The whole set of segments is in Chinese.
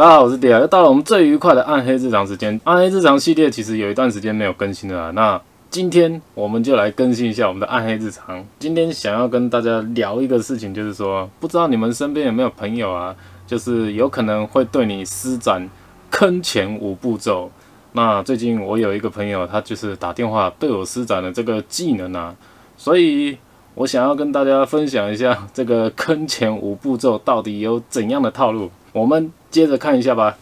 大家好，我是迪亚，又到了我们最愉快的暗黑日常时间。暗黑日常系列其实有一段时间没有更新了，那今天我们就来更新一下我们的暗黑日常。今天想要跟大家聊一个事情，就是说，不知道你们身边有没有朋友啊，就是有可能会对你施展坑钱五步骤。那最近我有一个朋友，他就是打电话对我施展了这个技能啊，所以我想要跟大家分享一下这个坑钱五步骤到底有怎样的套路。我们接着看一下吧。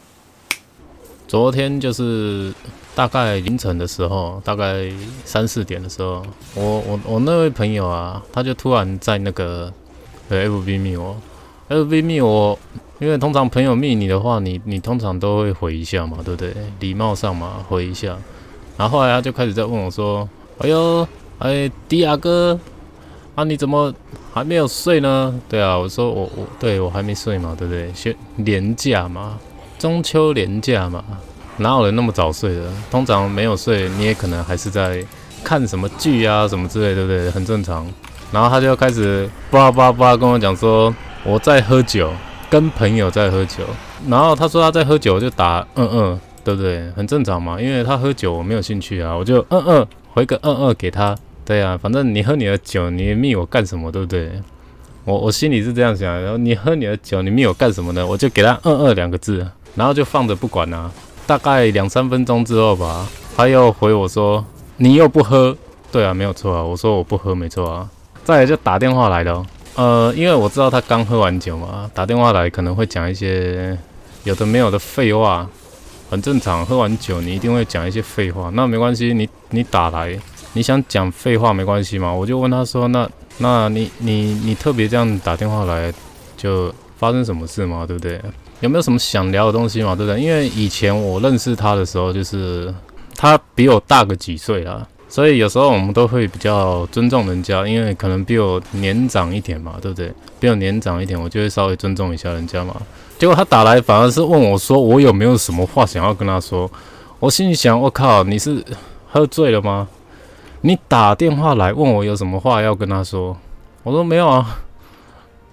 昨天就是大概凌晨的时候，大概三四点的时候，我我我那位朋友啊，他就突然在那个呃 F B 密我，F B 密我，因为通常朋友密你的话，你你通常都会回一下嘛，对不对？礼貌上嘛，回一下。然后后来他就开始在问我说：“哎呦，哎，迪亚哥。”啊，你怎么还没有睡呢？对啊，我说我我对我还没睡嘛，对不对？先年假嘛，中秋年假嘛，哪有人那么早睡的？通常没有睡，你也可能还是在看什么剧啊，什么之类，对不对？很正常。然后他就开始叭叭叭跟我讲说我在喝酒，跟朋友在喝酒。然后他说他在喝酒，就打嗯嗯，对不对？很正常嘛，因为他喝酒我没有兴趣啊，我就嗯嗯回个嗯嗯给他。对啊，反正你喝你的酒，你密我干什么，对不对？我我心里是这样想，然后你喝你的酒，你密我干什么呢？我就给他二二两个字，然后就放着不管啊。大概两三分钟之后吧，他又回我说你又不喝，对啊，没有错啊，我说我不喝，没错啊。再来就打电话来了，呃，因为我知道他刚喝完酒嘛，打电话来可能会讲一些有的没有的废话，很正常，喝完酒你一定会讲一些废话，那没关系，你你打来。你想讲废话没关系嘛？我就问他说：“那那你你你特别这样打电话来，就发生什么事嘛？对不对？有没有什么想聊的东西嘛？对不对？因为以前我认识他的时候，就是他比我大个几岁啦，所以有时候我们都会比较尊重人家，因为可能比我年长一点嘛，对不对？比我年长一点，我就会稍微尊重一下人家嘛。结果他打来反而是问我说：我有没有什么话想要跟他说？我心里想：我靠，你是喝醉了吗？”你打电话来问我有什么话要跟他说，我说没有啊，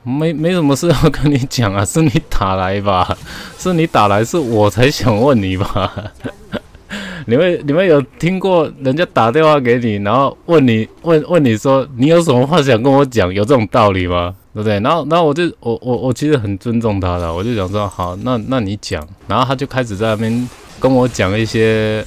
没没什么事要跟你讲啊，是你打来吧？是你打来，是我才想问你吧？你们你们有听过人家打电话给你，然后问你问问你说你有什么话想跟我讲，有这种道理吗？对不对？然后然后我就我我我其实很尊重他的，我就想说好，那那你讲，然后他就开始在那边跟我讲一些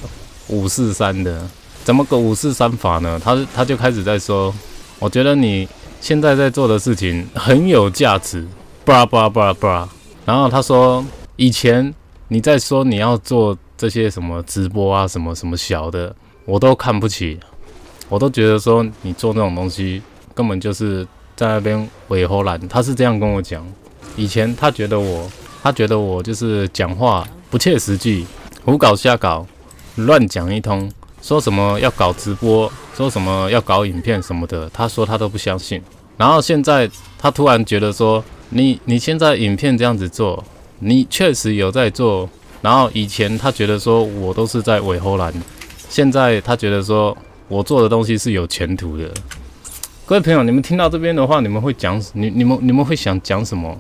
五四三的。怎么个五四三法呢？他他就开始在说，我觉得你现在在做的事情很有价值，布拉布拉布拉布拉。然后他说，以前你在说你要做这些什么直播啊，什么什么小的，我都看不起，我都觉得说你做那种东西根本就是在那边尾后懒。他是这样跟我讲，以前他觉得我，他觉得我就是讲话不切实际，胡搞瞎搞，乱讲一通。说什么要搞直播，说什么要搞影片什么的，他说他都不相信。然后现在他突然觉得说，你你现在影片这样子做，你确实有在做。然后以前他觉得说我都是在尾后拦，现在他觉得说我做的东西是有前途的。各位朋友，你们听到这边的话，你们会讲你你们你们会想讲什么？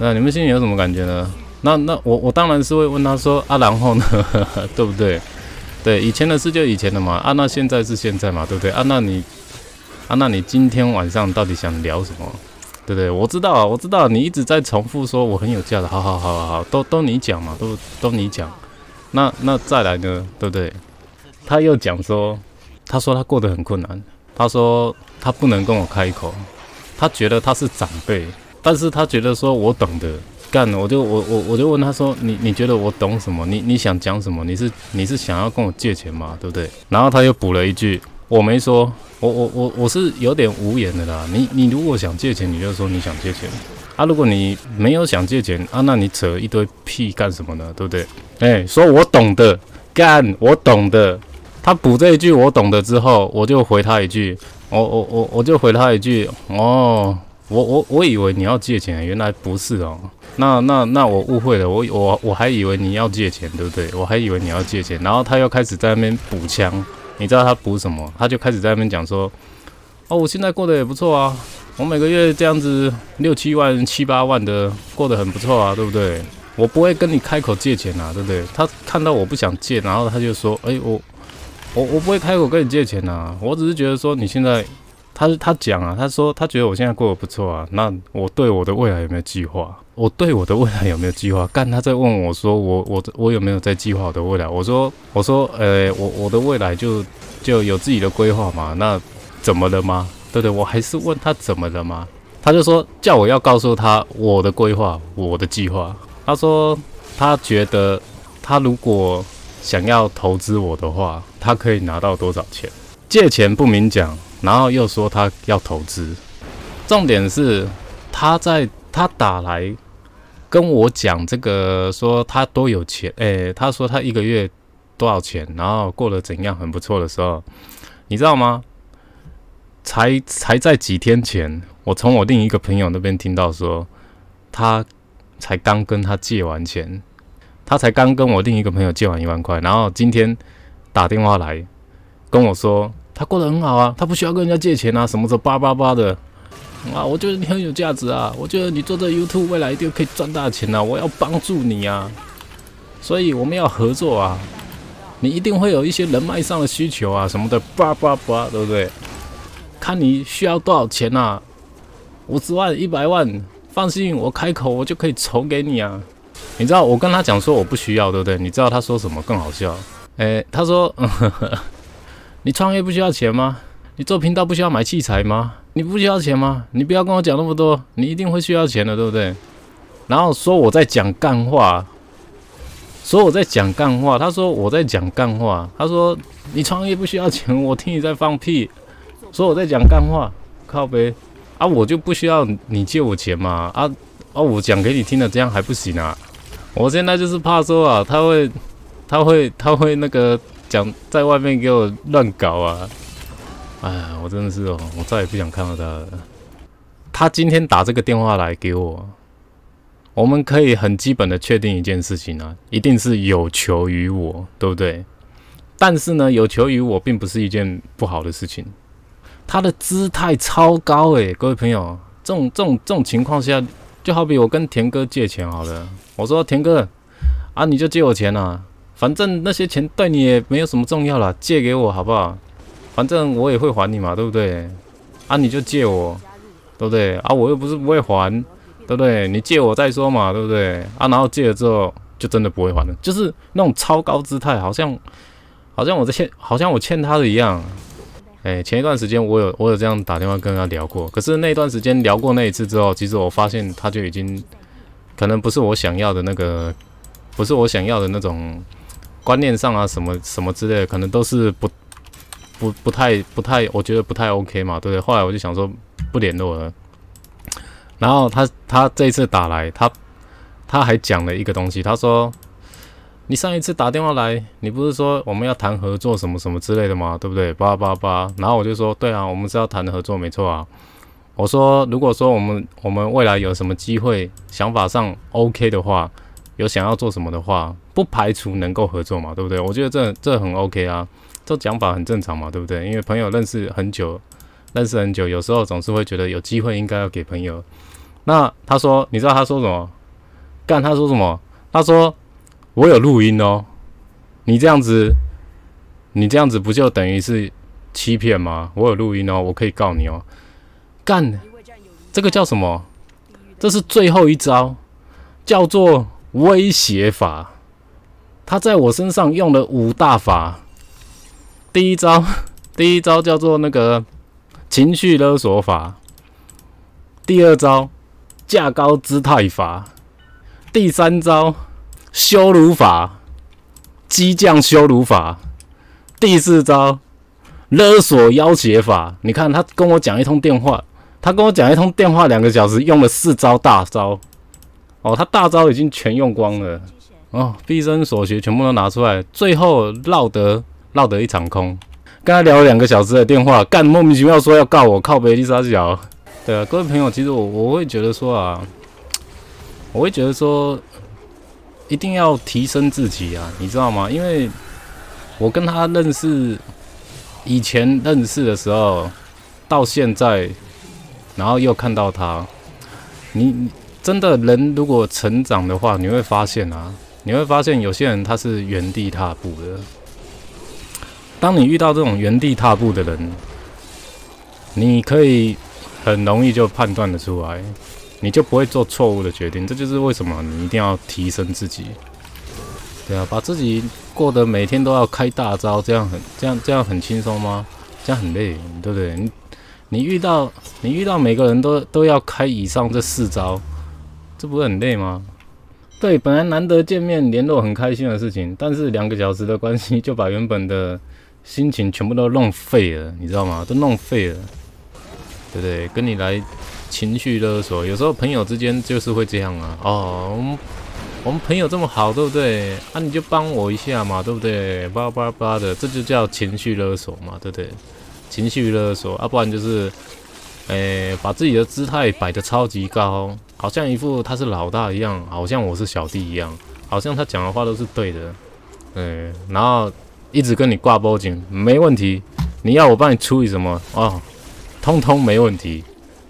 那你们心里有什么感觉呢？那那我我当然是会问他说啊，然后呢，对不对？对，以前的事就以前的嘛，啊，那现在是现在嘛，对不对？啊，那你，啊，那你今天晚上到底想聊什么？对不对？我知道啊，我知道你一直在重复说我很有价值，好好好好好，都都你讲嘛，都都你讲。那那再来呢，对不对？他又讲说，他说他过得很困难，他说他不能跟我开口，他觉得他是长辈，但是他觉得说我懂得。干了，我就我我我就问他说，你你觉得我懂什么？你你想讲什么？你是你是想要跟我借钱吗？对不对？然后他又补了一句，我没说，我我我我是有点无言的啦。你你如果想借钱，你就说你想借钱啊。如果你没有想借钱啊，那你扯一堆屁干什么呢？对不对？哎，说我懂的，干，我懂的。他补这一句我懂的之后，我就回他一句，我我我我就回他一句，哦。我我我以为你要借钱，原来不是哦。那那那我误会了，我我我还以为你要借钱，对不对？我还以为你要借钱，然后他又开始在那边补枪，你知道他补什么？他就开始在那边讲说，哦，我现在过得也不错啊，我每个月这样子六七万七八万的，过得很不错啊，对不对？我不会跟你开口借钱啊，对不对？他看到我不想借，然后他就说，哎，我我我不会开口跟你借钱啊，我只是觉得说你现在。他他讲啊，他说他觉得我现在过得不错啊，那我对我的未来有没有计划？我对我的未来有没有计划？干，他在问我说我我我有没有在计划我的未来？我说我说呃，我我的未来就就有自己的规划嘛，那怎么了吗？对对，我还是问他怎么了吗？他就说叫我要告诉他我的规划，我的计划。他说他觉得他如果想要投资我的话，他可以拿到多少钱？借钱不明讲。然后又说他要投资，重点是他在他打来跟我讲这个，说他多有钱，诶，他说他一个月多少钱，然后过得怎样，很不错的时候，你知道吗？才才在几天前，我从我另一个朋友那边听到说，他才刚跟他借完钱，他才刚跟我另一个朋友借完一万块，然后今天打电话来跟我说。他过得很好啊，他不需要跟人家借钱啊，什么什么叭叭叭的啊，我觉得你很有价值啊，我觉得你做这 YouTube 未来一定可以赚大钱啊，我要帮助你啊，所以我们要合作啊，你一定会有一些人脉上的需求啊，什么的叭叭叭，对不对？看你需要多少钱啊，五十万、一百万，放心，我开口我就可以筹给你啊。你知道我跟他讲说我不需要，对不对？你知道他说什么更好笑？诶，他说。你创业不需要钱吗？你做频道不需要买器材吗？你不需要钱吗？你不要跟我讲那么多，你一定会需要钱的，对不对？然后说我在讲干话，说我在讲干话。他说我在讲干话。他说你创业不需要钱，我听你在放屁。说我在讲干话，靠呗啊！我就不需要你借我钱嘛啊啊！我讲给你听的，这样还不行啊？我现在就是怕说啊，他会，他会，他会那个。想在外面给我乱搞啊！哎，我真的是哦，我再也不想看到他了。他今天打这个电话来给我，我们可以很基本的确定一件事情啊，一定是有求于我，对不对？但是呢，有求于我并不是一件不好的事情。他的姿态超高诶，各位朋友，这种这种这种情况下，就好比我跟田哥借钱好了，我说田哥啊，你就借我钱啊。反正那些钱对你也没有什么重要了，借给我好不好？反正我也会还你嘛，对不对？啊，你就借我，对不对？啊，我又不是不会还，对不对？你借我再说嘛，对不对？啊，然后借了之后就真的不会还了，就是那种超高姿态，好像好像我在欠，好像我欠他的一样。哎，前一段时间我有我有这样打电话跟他聊过，可是那段时间聊过那一次之后，其实我发现他就已经可能不是我想要的那个，不是我想要的那种。观念上啊，什么什么之类的，可能都是不不不太不太，我觉得不太 OK 嘛，对不对？后来我就想说不联络了。然后他他这一次打来，他他还讲了一个东西，他说：“你上一次打电话来，你不是说我们要谈合作什么什么之类的吗？对不对？”叭叭叭。然后我就说：“对啊，我们是要谈合作，没错啊。”我说：“如果说我们我们未来有什么机会，想法上 OK 的话。”有想要做什么的话，不排除能够合作嘛，对不对？我觉得这这很 OK 啊，这讲法很正常嘛，对不对？因为朋友认识很久，认识很久，有时候总是会觉得有机会应该要给朋友。那他说，你知道他说什么？干他说什么？他说我有录音哦，你这样子，你这样子不就等于是欺骗吗？我有录音哦，我可以告你哦。干，这个叫什么？这是最后一招，叫做。威胁法，他在我身上用了五大法。第一招，第一招叫做那个情绪勒索法。第二招，价高姿态法。第三招，羞辱法，激将羞辱法。第四招，勒索要挟法。你看，他跟我讲一通电话，他跟我讲一通电话，两个小时用了四招大招。哦，他大招已经全用光了，哦，毕生所学全部都拿出来，最后落得落得一场空。跟他聊了两个小时的电话，干莫名其妙说要告我，靠贝丽莎角。对啊，各位朋友，其实我我会觉得说啊，我会觉得说一定要提升自己啊，你知道吗？因为我跟他认识，以前认识的时候，到现在，然后又看到他，你。真的人如果成长的话，你会发现啊，你会发现有些人他是原地踏步的。当你遇到这种原地踏步的人，你可以很容易就判断得出来，你就不会做错误的决定。这就是为什么你一定要提升自己。对啊，把自己过得每天都要开大招，这样很这样这样很轻松吗？这样很累，对不对？你你遇到你遇到每个人都都要开以上这四招，这不是很累吗？对，本来难得见面联络很开心的事情，但是两个小时的关系就把原本的心情全部都弄废了，你知道吗？都弄废了，对不对？跟你来情绪勒索，有时候朋友之间就是会这样啊。哦。我们我们朋友这么好，对不对？啊，你就帮我一下嘛，对不对？叭叭叭的，这就叫情绪勒索嘛，对不对？情绪勒索，啊，不然就是，诶，把自己的姿态摆得超级高，好像一副他是老大一样，好像我是小弟一样，好像他讲的话都是对的，嗯，然后一直跟你挂波警，没问题，你要我帮你处理什么哦，通通没问题，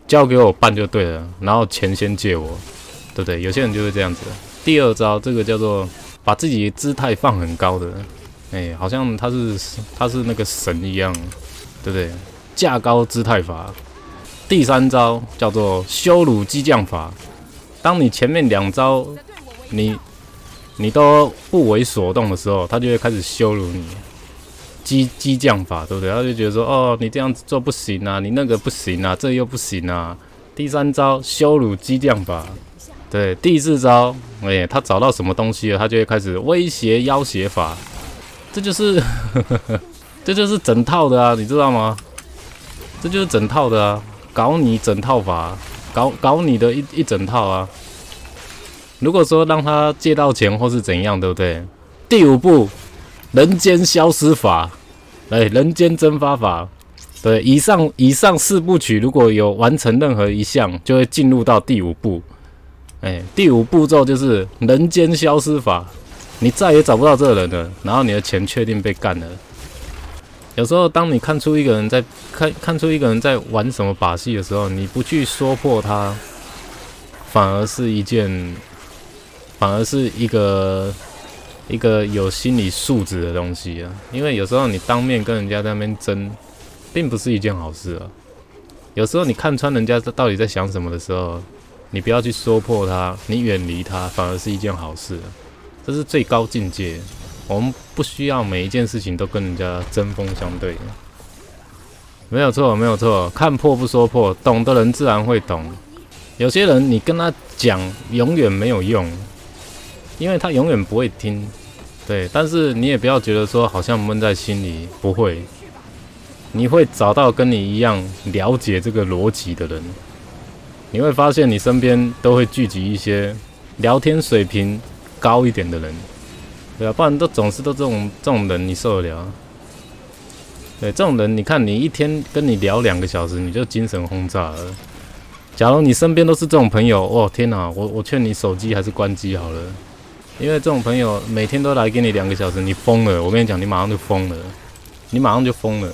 交给我办就对了，然后钱先借我，对不对？有些人就是这样子。第二招，这个叫做把自己姿态放很高的，哎，好像他是他是那个神一样，对不对？架高姿态法。第三招叫做羞辱激将法。当你前面两招你你都不为所动的时候，他就会开始羞辱你。激激将法，对不对？他就觉得说，哦，你这样子做不行啊，你那个不行啊，这又不行啊。第三招羞辱激将法。对，第四招，哎，他找到什么东西了，他就会开始威胁要挟法，这就是，这就是整套的啊，你知道吗？这就是整套的啊，搞你整套法，搞搞你的一一整套啊。如果说让他借到钱或是怎样，对不对？第五步，人间消失法，哎，人间蒸发法，对，以上以上四部曲如果有完成任何一项，就会进入到第五步。哎，第五步骤就是人间消失法，你再也找不到这个人了，然后你的钱确定被干了。有时候，当你看出一个人在看看出一个人在玩什么把戏的时候，你不去说破他，反而是一件，反而是一个一个有心理素质的东西啊。因为有时候你当面跟人家在那边争，并不是一件好事啊。有时候你看穿人家到底在想什么的时候。你不要去说破他，你远离他，反而是一件好事。这是最高境界。我们不需要每一件事情都跟人家针锋相对。没有错，没有错。看破不说破，懂的人自然会懂。有些人你跟他讲，永远没有用，因为他永远不会听。对，但是你也不要觉得说好像闷在心里，不会。你会找到跟你一样了解这个逻辑的人。你会发现，你身边都会聚集一些聊天水平高一点的人，对啊，不然都总是都这种这种人，你受得了？对，这种人，你看你一天跟你聊两个小时，你就精神轰炸了。假如你身边都是这种朋友，哦天哪，我我劝你手机还是关机好了，因为这种朋友每天都来给你两个小时，你疯了！我跟你讲，你马上就疯了，你马上就疯了，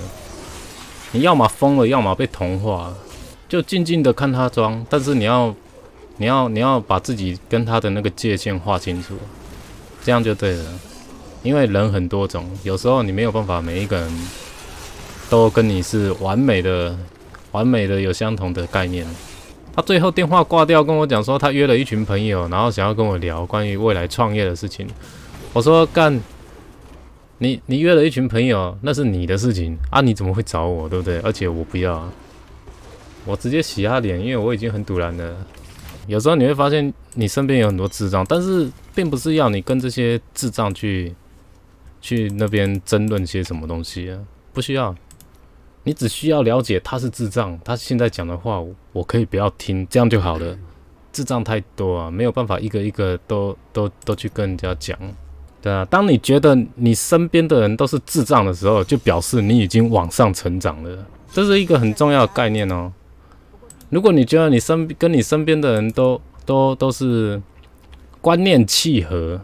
你要么疯了，要么被同化。就静静的看他装，但是你要，你要，你要把自己跟他的那个界限划清楚，这样就对了。因为人很多种，有时候你没有办法每一个人都跟你是完美的、完美的有相同的概念。他最后电话挂掉，跟我讲说他约了一群朋友，然后想要跟我聊关于未来创业的事情。我说干，你你约了一群朋友，那是你的事情啊，你怎么会找我，对不对？而且我不要。我直接洗他脸，因为我已经很堵然了。有时候你会发现，你身边有很多智障，但是并不是要你跟这些智障去去那边争论些什么东西啊，不需要。你只需要了解他是智障，他现在讲的话我可以不要听，这样就好了。智障太多啊，没有办法一个一个都都都去跟人家讲，对啊。当你觉得你身边的人都是智障的时候，就表示你已经往上成长了，这是一个很重要的概念哦。如果你觉得你身跟你身边的人都都都是观念契合，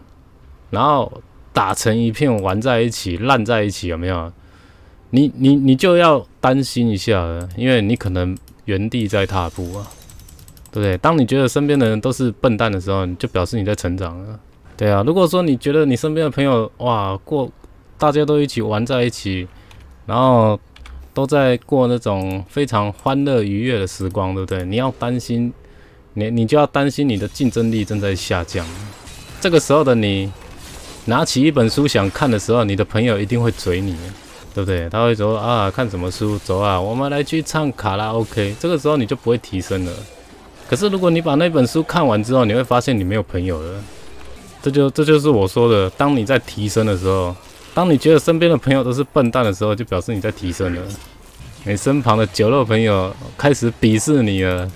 然后打成一片玩在一起烂在一起，有没有？你你你就要担心一下了，因为你可能原地在踏步啊，对不对？当你觉得身边的人都是笨蛋的时候，你就表示你在成长了。对啊，如果说你觉得你身边的朋友哇过，大家都一起玩在一起，然后都在过那种非常欢乐愉悦的时光，对不对？你要担心，你你就要担心你的竞争力正在下降。这个时候的你，拿起一本书想看的时候，你的朋友一定会嘴你，对不对？他会说啊，看什么书？走啊，我们来去唱卡拉 OK。这个时候你就不会提升了。可是如果你把那本书看完之后，你会发现你没有朋友了。这就这就是我说的，当你在提升的时候，当你觉得身边的朋友都是笨蛋的时候，就表示你在提升了。你身旁的酒肉朋友开始鄙视你了。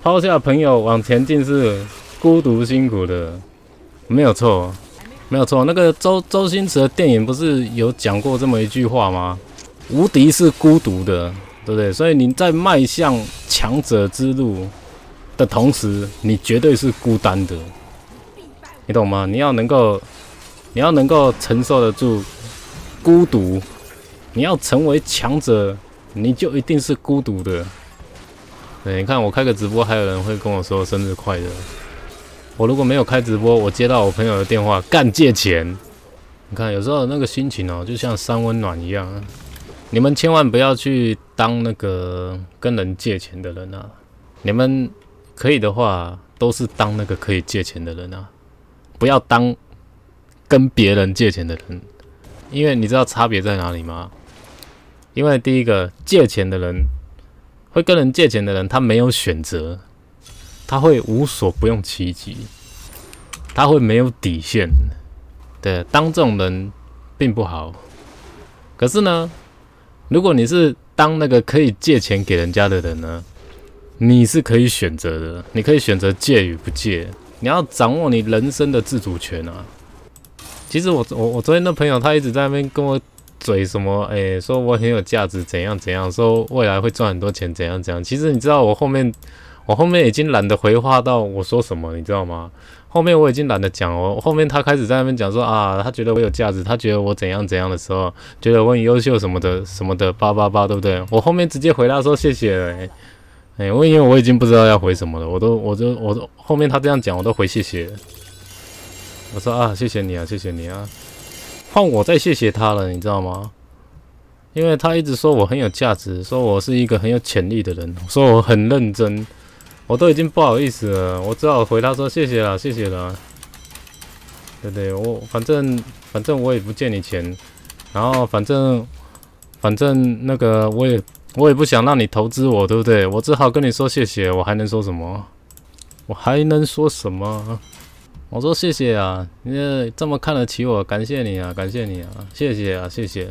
抛下朋友往前进是孤独辛苦的，没有错，没有错。那个周周星驰的电影不是有讲过这么一句话吗？无敌是孤独的，对不对？所以你在迈向强者之路的同时，你绝对是孤单的。你懂吗？你要能够，你要能够承受得住孤独。你要成为强者，你就一定是孤独的。对，你看我开个直播，还有人会跟我说生日快乐。我如果没有开直播，我接到我朋友的电话，干借钱。你看有时候那个心情哦，就像三温暖一样。你们千万不要去当那个跟人借钱的人啊！你们可以的话，都是当那个可以借钱的人啊。不要当跟别人借钱的人，因为你知道差别在哪里吗？因为第一个借钱的人会跟人借钱的人，他没有选择，他会无所不用其极，他会没有底线。对，当这种人并不好。可是呢，如果你是当那个可以借钱给人家的人呢，你是可以选择的，你可以选择借与不借。你要掌握你人生的自主权啊！其实我我我昨天的朋友他一直在那边跟我嘴什么，诶，说我很有价值，怎样怎样，说未来会赚很多钱，怎样怎样。其实你知道我后面我后面已经懒得回话到我说什么，你知道吗？后面我已经懒得讲我后面他开始在那边讲说啊，他觉得我有价值，他觉得我怎样怎样的时候，觉得我很优秀什么的什么的，叭叭叭，对不对？我后面直接回答说谢谢。哎，我因为我已经不知道要回什么了，我都，我都，我都后面他这样讲，我都回谢谢。我说啊，谢谢你啊，谢谢你啊，换我再谢谢他了，你知道吗？因为他一直说我很有价值，说我是一个很有潜力的人，说我很认真，我都已经不好意思了，我只好回他说谢谢了，谢谢了。对不对？我反正反正我也不借你钱，然后反正反正那个我也。我也不想让你投资我，对不对？我只好跟你说谢谢，我还能说什么？我还能说什么？我说谢谢啊，你这么看得起我，感谢你啊，感谢你啊，谢谢啊，谢谢。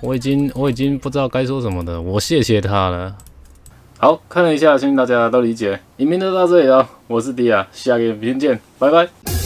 我已经我已经不知道该说什么的，我谢谢他了。好看了一下，相信大家都理解。影片就到这里了，我是迪亚，下个影片见，拜拜。